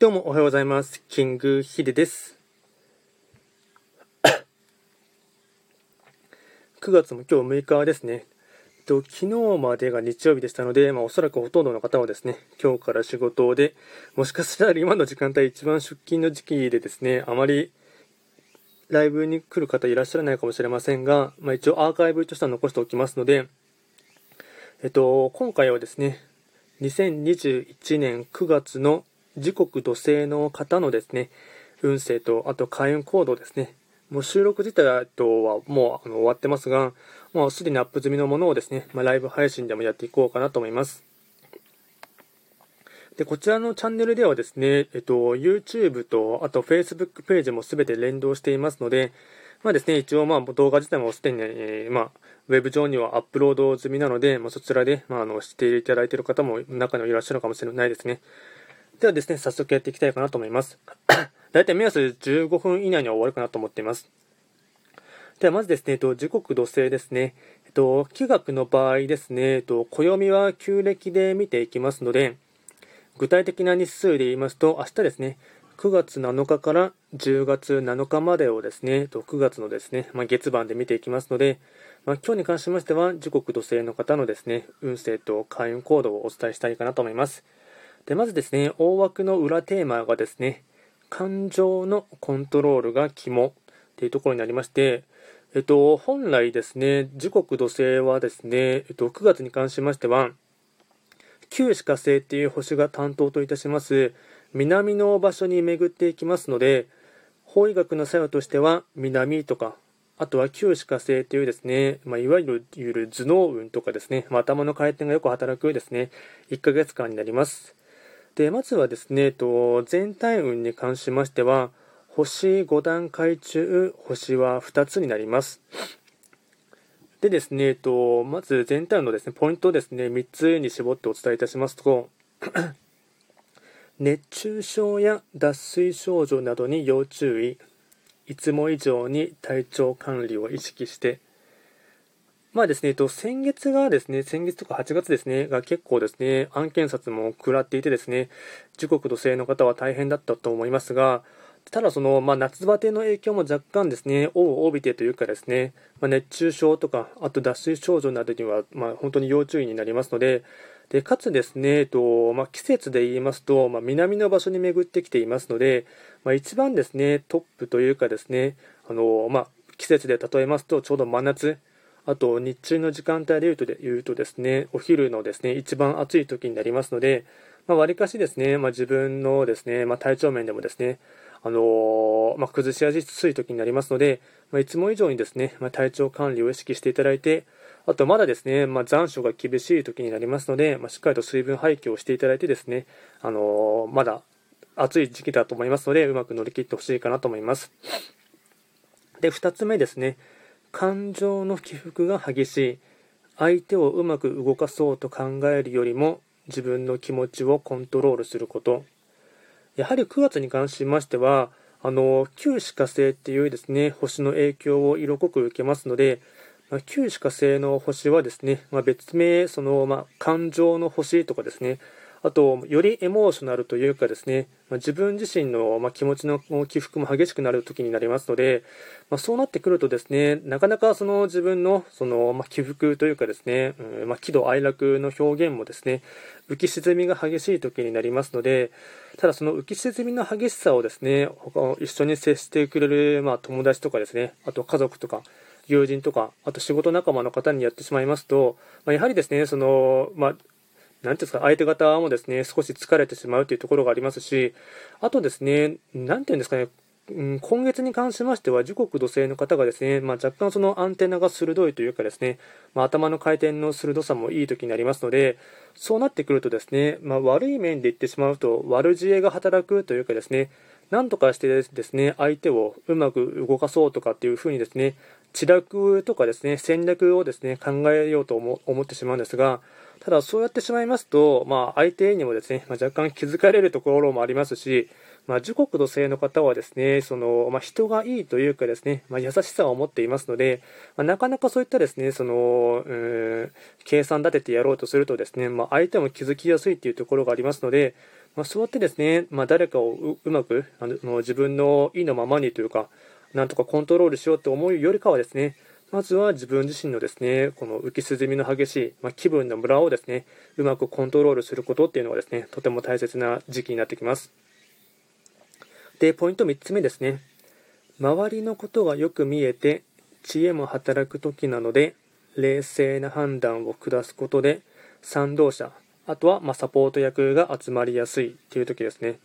どうもおはようございます。キングヒデです。9月も今日6日ですね。と昨日までが日曜日でしたので、まあ、おそらくほとんどの方はですね、今日から仕事で、もしかしたら今の時間帯一番出勤の時期でですね、あまりライブに来る方いらっしゃらないかもしれませんが、まあ、一応アーカイブとしては残しておきますので、えっと、今回はですね、2021年9月の時刻土星の方のですね、運勢と、あと開運行動ですね。もう収録自体はもうあの終わってますが、もうすでにアップ済みのものをですね、まあ、ライブ配信でもやっていこうかなと思います。で、こちらのチャンネルではですね、えっと、YouTube と、あと Facebook ページもすべて連動していますので、まあですね、一応まあ動画自体もすでに、えー、まあ、ウェブ上にはアップロード済みなので、まあ、そちらで、まあ、あの、していただいている方も中にはいらっしゃるかもしれないですね。ではですね、早速やっていきたいかなと思います。だいたい目安15分以内には終わるかなと思っています。ではまずですね、と、時刻土星ですね。えっと、気学の場合ですね、えっと、暦は旧暦で見ていきますので、具体的な日数で言いますと、明日ですね、9月7日から10月7日までをですね、9月のですね、まあ、月番で見ていきますので、まあ、今日に関しましては、時刻土星の方のですね、運勢と開運行動をお伝えしたいかなと思います。で、まずですね、大枠の裏テーマがですね、感情のコントロールが肝っていうところになりまして、えっと、本来ですね、時刻土星はですね、えっと、9月に関しましては、旧歯科星っていう星が担当といたします、南の場所に巡っていきますので、法医学の作用としては、南とか、あとは旧歯科星というですね、まあ、いわゆる頭脳運とかですね、まあ、頭の回転がよく働くですね、1ヶ月間になります。で、まずはですね、と全体運に関しましては、星5段階中、星は2つになります。でですね、とまず全体運のですね、ポイントをですね、3つに絞ってお伝えいたしますと、熱中症や脱水症状などに要注意。いつも以上に体調管理を意識して、まあですね、と先月がですね、先月とか8月ですね、が結構ですね、案件札も食らっていてですね、時刻土星の方は大変だったと思いますが、ただその、まあ、夏バテの影響も若干ですね、を帯びてというかですね、まあ、熱中症とか、あと脱水症状などには、まあ、本当に要注意になりますので、でかつですね、えっとまあ、季節で言いますと、まあ、南の場所に巡ってきていますので、まあ、一番ですね、トップというかですね、あのまあ、季節で例えますと、ちょうど真夏、あと日中の時間帯で言うとで言うとですね、お昼のですね、一番暑い時になりますので、まあ、割かしですね、まあ、自分のですね、まあ、体調面でもですね、あのー、まあ、崩しやすい時になりますので、まあ、いつも以上にですね、まあ、体調管理を意識していただいて、あとまだですね、まあ、残暑が厳しい時になりますので、まあ、しっかりと水分配給をしていただいてですね、あのー、まだ暑い時期だと思いますので、うまく乗り切ってほしいかなと思います。で、2つ目ですね、感情の起伏が激しい。相手をうまく動かそうと考えるよりも、自分の気持ちをコントロールすること。やはり9月に関しましては、あの、旧歯科星っていうですね、星の影響を色濃く受けますので、まあ、旧歯科星の星はですね、まあ、別名、その、まあ、感情の星とかですね、あと、よりエモーショナルというかですね、まあ、自分自身の、ま、気持ちの起伏も激しくなる時になりますので、まあ、そうなってくるとですね、なかなかその自分のその、ま、起伏というかですね、うんまあ、喜怒哀楽の表現もですね、浮き沈みが激しい時になりますので、ただその浮き沈みの激しさをですね、他一緒に接してくれる、ま、友達とかですね、あと家族とか、友人とか、あと仕事仲間の方にやってしまいますと、ま、やはりですね、その、まあ、なんていうんですか、相手方もですね、少し疲れてしまうというところがありますし、あとですね、なんていうんですかね、うん、今月に関しましては、時刻土星の方がですね、まあ、若干そのアンテナが鋭いというかですね、まあ、頭の回転の鋭さもいい時になりますので、そうなってくるとですね、まあ、悪い面で言ってしまうと、悪知恵が働くというかですね、なんとかしてですね、相手をうまく動かそうとかっていうふうにですね、知略とかですね、戦略をですね、考えようと思ってしまうんですが、ただそうやってしまいますと、まあ、相手にもですね、まあ、若干気づかれるところもありますし、まあ、時刻土星の方はですね、その、まあ、人がいいというかですね、まあ、優しさを持っていますので、まあ、なかなかそういったですね、その、うん、計算立ててやろうとするとですね、まあ、相手も気づきやすいというところがありますので、まあ、そうやってですね、まあ、誰かをうまくあの自分の意のままにというか、なんとかコントロールしようと思うよりかはですね、まずは自分自身のですね、この浮き沈みの激しい、まあ、気分のムラをですね、うまくコントロールすることっていうのがですね、とても大切な時期になってきます。で、ポイント3つ目ですね。周りのことがよく見えて、知恵も働く時なので、冷静な判断を下すことで、賛同者、あとはまサポート役が集まりやすいという時ですね。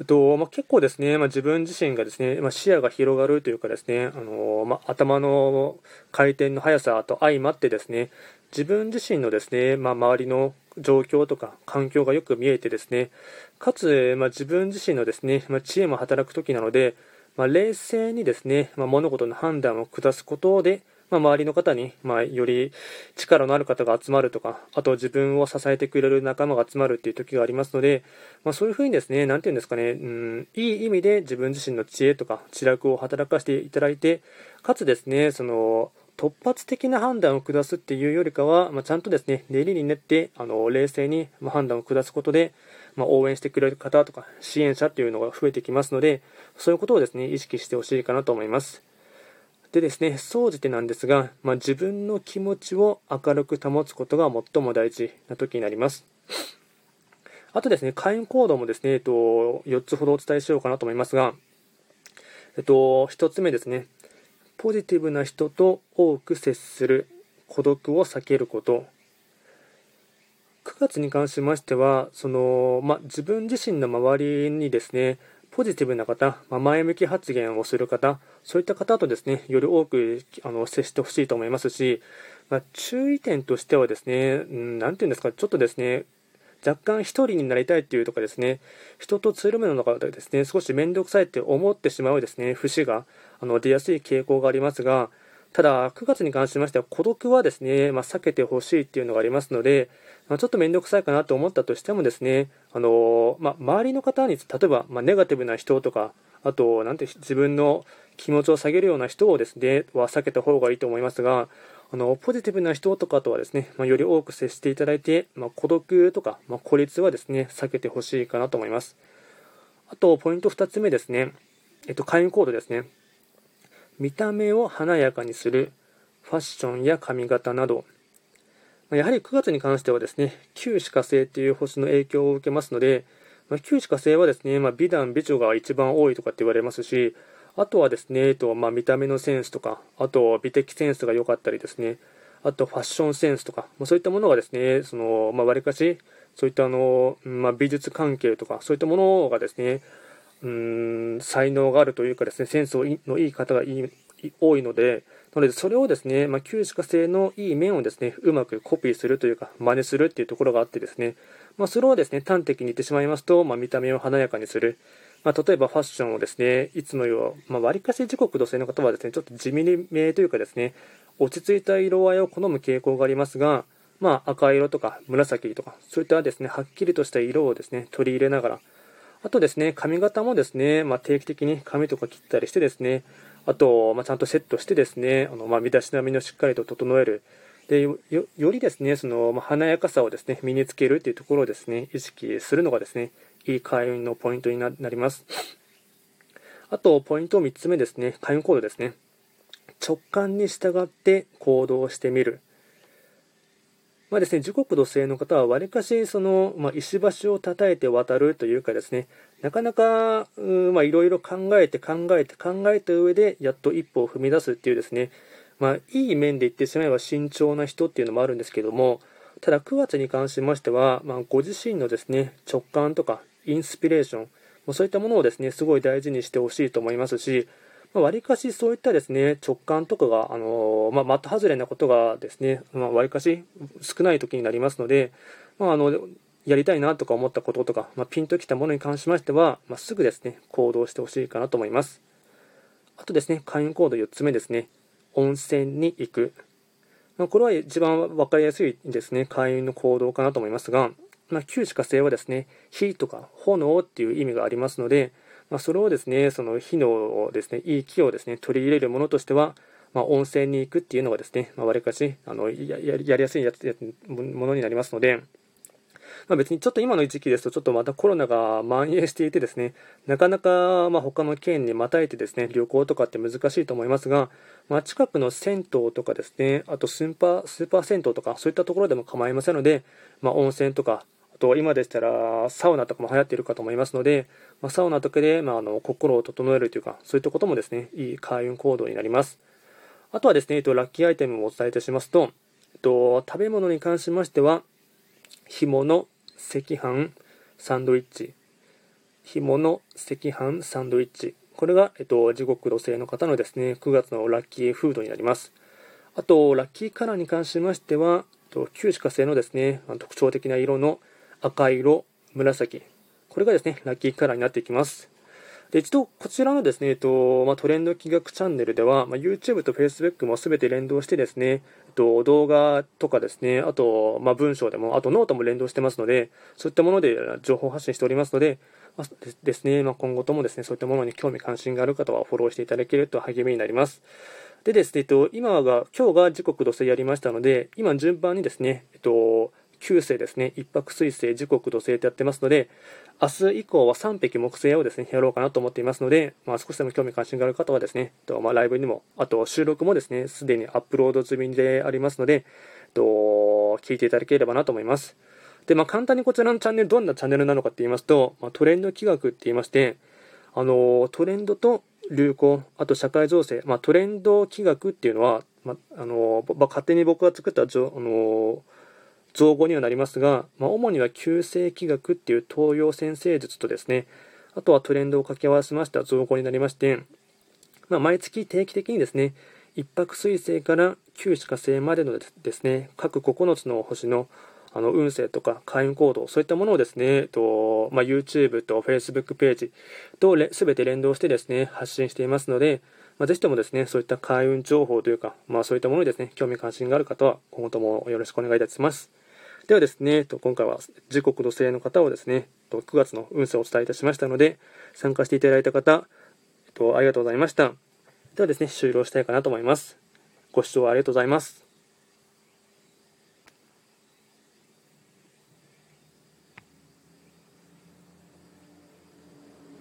えっとまあ、結構ですね、まあ、自分自身がですね、まあ、視野が広がるというかですね、あのまあ、頭の回転の速さと相まってですね、自分自身のですね、ま周りの状況とか環境がよく見えてですね、かつ、ま自分自身のですね、ま知恵も働く時なので、ま冷静にですね、ま物事の判断を下すことで、まあ、周りの方に、まあ、より力のある方が集まるとか、あと自分を支えてくれる仲間が集まるっていう時がありますので、まあ、そういうふうにですね、なんていうんですかね、うん、いい意味で自分自身の知恵とか、知略を働かせていただいて、かつですね、その、突発的な判断を下すっていうよりかは、まあ、ちゃんとですね、練りに練って、あの、冷静に判断を下すことで、まあ、応援してくれる方とか、支援者っていうのが増えてきますので、そういうことをですね、意識してほしいかなと思います。でですね、総じてなんですが、まあ、自分の気持ちを明るく保つことが最も大事な時になります。あとですね、会員行動もですね、えっと、4つほどお伝えしようかなと思いますが、えっと、1つ目ですね、ポジティブな人と多く接する、孤独を避けること。9月に関しましては、その、ま自分自身の周りにですね、ポジティブな方、まあ、前向き発言をする方、そういった方とですね、より多くあの接してほしいと思いますし、まあ、注意点としてはですね、うん、なんて言うんですか、ちょっとですね、若干一人になりたいっていうとかですね、人とつるむのがですね、少し面倒くさいって思ってしまうですね、節があの出やすい傾向がありますが、ただ、9月に関しましては、孤独はですね、まあ、避けてほしいっていうのがありますので、まあ、ちょっと面倒くさいかなと思ったとしてもですね、あのまあ、周りの方に、例えば、まネガティブな人とか、あと、なんて自分の気持ちを下げるような人をですね、は避けた方がいいと思いますが、あのポジティブな人とかとはですね、まあ、より多く接していただいて、まあ、孤独とか、まあ、孤立はですね、避けてほしいかなと思います。あと、ポイント2つ目ですね、えっと、会員コードですね。見た目を華やかにするファッションや髪型など、やはり9月に関してはですね、旧歯科星という星の影響を受けますので、ま、旧歯科星はですね、まあ、美男美女が一番多いとかって言われますし、あとはですね、えっとまあ、見た目のセンスとか、あと美的センスが良かったりですね、あとファッションセンスとか、まあ、そういったものがですね、その、まあ、割かし、そういったあの、まあ、美術関係とか、そういったものがですね、うん、才能があるというかですね、センスのいい方がいい多いので、なので、それをですね、まあ、旧歯科生のいい面をですね、うまくコピーするというか、真似するっていうところがあってですね、まあ、それをですね、端的に言ってしまいますと、まあ、見た目を華やかにする。まあ、例えばファッションをですね、いつもよりまあ、割かし時刻土星の方はですね、ちょっと地味にめというかですね、落ち着いた色合いを好む傾向がありますが、まあ、赤色とか紫とか、そういったですね、はっきりとした色をですね、取り入れながら、あとですね、髪型もですね、まあ、定期的に髪とか切ったりしてですね、あと、まあ、ちゃんとセットしてですね、あのま、身だしなみのしっかりと整える。でよよりですね、その、ま、華やかさをですね、身につけるというところをですね、意識するのがですね、いい開運のポイントになります。あと、ポイント3つ目ですね、開運コードですね。直感に従って行動してみる。まあですね、時刻土星の方は、わりかし、その、まあ、石橋を叩いて渡るというかですね、なかなか、まあ、いろいろ考えて考えて考えた上で、やっと一歩を踏み出すっていうですね、まあ、いい面で言ってしまえば慎重な人っていうのもあるんですけども、ただ9月に関しましては、まあ、ご自身のですね、直感とか、インスピレーション、そういったものをですね、すごい大事にしてほしいと思いますし、まわりかしそういったですね直感とかが、あのまあ、的外れなことがですねまわり、かし少ない時になりますので、まあ、あのやりたいなとか思ったこととか、まあ、ピンときたものに関しましては、まあ、すぐですね行動してほしいかなと思います。あとですね会員コード4つ目ですね温泉に行く。まあ、これは一番分かりやすいですね会員の行動かなと思いますが、まあ、旧歯科星はですね、火とか炎っていう意味がありますので、まあ、それをですね、その火のですね、いい気をですね、取り入れるものとしては、まあ、温泉に行くっていうのがですね、まあ、割かしあのやりやすいやつものになりますので、まあ、別にちょっと今の時期ですと、ちょっとまたコロナが蔓延していてですね、なかなかまあ他の県にまたいてですね、旅行とかって難しいと思いますが、まあ、近くの銭湯とかですね、あとスーパースーパー銭湯とか、そういったところでも構いませんので、まあ、温泉とか、と今でしたらサウナとかも流行っているかと思いますので、まあ、サウナとかで、まあ、あの心を整えるというか、そういったこともですね、いい開運行動になります。あとはですね、えっと、ラッキーアイテムをお伝えいたしますと、えっと、食べ物に関しましては、干物、赤飯、サンドイッチ、干物、赤飯、サンドイッチ。これが、えっと、地獄土星の方のですね、9月のラッキーフードになります。あと、ラッキーカラーに関しましては、九紫火星のですね、特徴的な色の赤色、紫。これがですね、ラッキーカラーになっていきます。で、一度こちらのですね、えっと、まあ、トレンド気学チャンネルでは、まあ、YouTube と Facebook もすべて連動してですね、えっと、動画とかですね、あと、まあ、文章でも、あとノートも連動してますので、そういったもので情報発信しておりますので、まあ、ですね、まあ、今後ともですね、そういったものに興味関心がある方はフォローしていただけると励みになります。でですね、えっと、今が、今日が時刻土星やりましたので、今順番にですね、えっと、9星ですね、一泊水星、時刻土星ってやってますので、明日以降は3匹木星をですね、やろうかなと思っていますので、まあ、少しでも興味関心がある方はですね、とまあ、ライブにも、あと収録もですね、すでにアップロード済みでありますので、と聞いていただければなと思います。で、まあ、簡単にこちらのチャンネル、どんなチャンネルなのかって言いますと、まあ、トレンド企画って言いまして、あのトレンドと流行、あと社会情勢、まあ、トレンド企画っていうのは、まあの勝手に僕が作った、あの造語にはなりますが、まあ、主には旧世紀学っていう東洋先生術とですね、あとはトレンドを掛け合わせました造語になりまして、まあ、毎月定期的にですね、一泊水星から旧歯科星までのですね、各9つの星のあの運勢とか会員行動、そういったものをですね、とまあ、YouTube と Facebook ページとすべて連動してですね、発信していますので、まあ、ぜひともですね、そういった開運情報というか、まあ、そういったものにですね、興味関心がある方は、今後ともよろしくお願いいたします。ではですね、今回は時刻土星の方をですね、9月の運勢をお伝えいたしましたので、参加していただいた方、ありがとうございました。ではですね、終了したいかなと思います。ご視聴ありがとうございます。